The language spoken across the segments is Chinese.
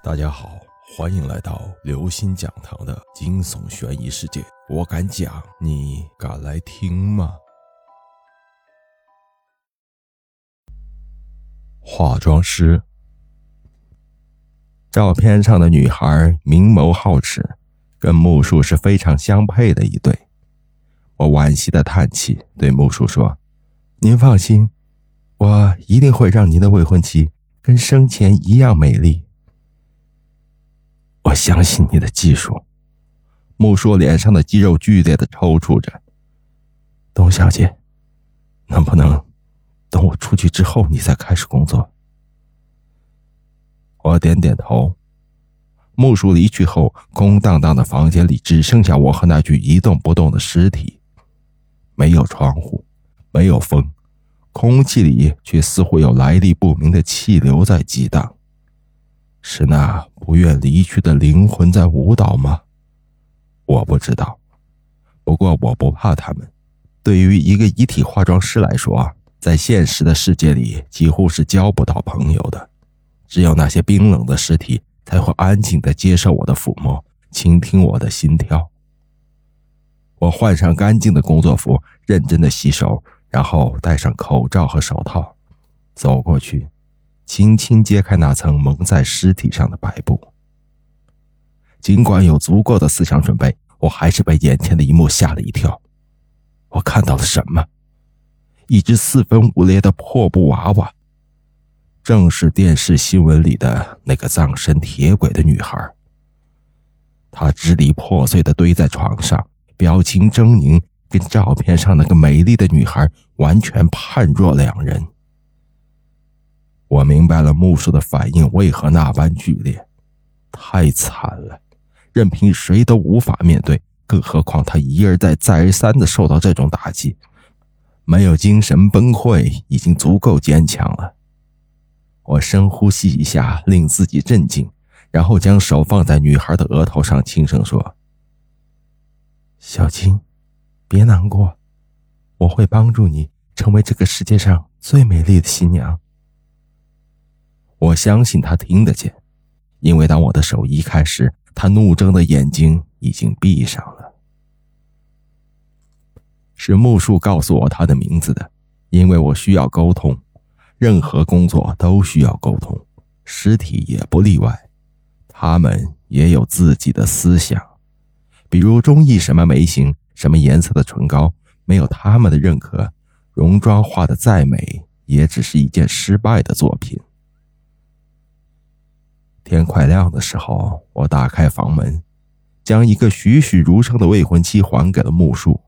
大家好，欢迎来到刘星讲堂的惊悚悬疑世界。我敢讲，你敢来听吗？化妆师，照片上的女孩明眸皓齿，跟木树是非常相配的一对。我惋惜的叹气，对木树说：“您放心，我一定会让您的未婚妻跟生前一样美丽。”我相信你的技术。木叔脸上的肌肉剧烈的抽搐着。董小姐，能不能等我出去之后你再开始工作？我点点头。木叔离去后，空荡荡的房间里只剩下我和那具一动不动的尸体。没有窗户，没有风，空气里却似乎有来历不明的气流在激荡。是那不愿离去的灵魂在舞蹈吗？我不知道。不过我不怕他们。对于一个遗体化妆师来说，在现实的世界里几乎是交不到朋友的。只有那些冰冷的尸体才会安静的接受我的抚摸，倾听我的心跳。我换上干净的工作服，认真的洗手，然后戴上口罩和手套，走过去。轻轻揭开那层蒙在尸体上的白布。尽管有足够的思想准备，我还是被眼前的一幕吓了一跳。我看到了什么？一只四分五裂的破布娃娃，正是电视新闻里的那个葬身铁轨的女孩。她支离破碎的堆在床上，表情狰狞，跟照片上那个美丽的女孩完全判若两人。我明白了木树的反应为何那般剧烈，太惨了，任凭谁都无法面对，更何况他一而再、再而三的受到这种打击，没有精神崩溃已经足够坚强了。我深呼吸一下，令自己镇静，然后将手放在女孩的额头上，轻声说：“小青，别难过，我会帮助你成为这个世界上最美丽的新娘。”我相信他听得见，因为当我的手移开时，他怒睁的眼睛已经闭上了。是木树告诉我他的名字的，因为我需要沟通，任何工作都需要沟通，尸体也不例外，他们也有自己的思想，比如中意什么眉形、什么颜色的唇膏，没有他们的认可，戎妆画的再美，也只是一件失败的作品。天快亮的时候，我打开房门，将一个栩栩如生的未婚妻还给了木树。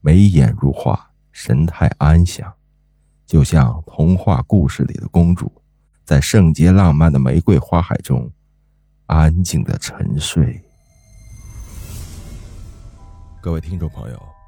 眉眼如画，神态安详，就像童话故事里的公主，在圣洁浪漫的玫瑰花海中安静的沉睡。各位听众朋友，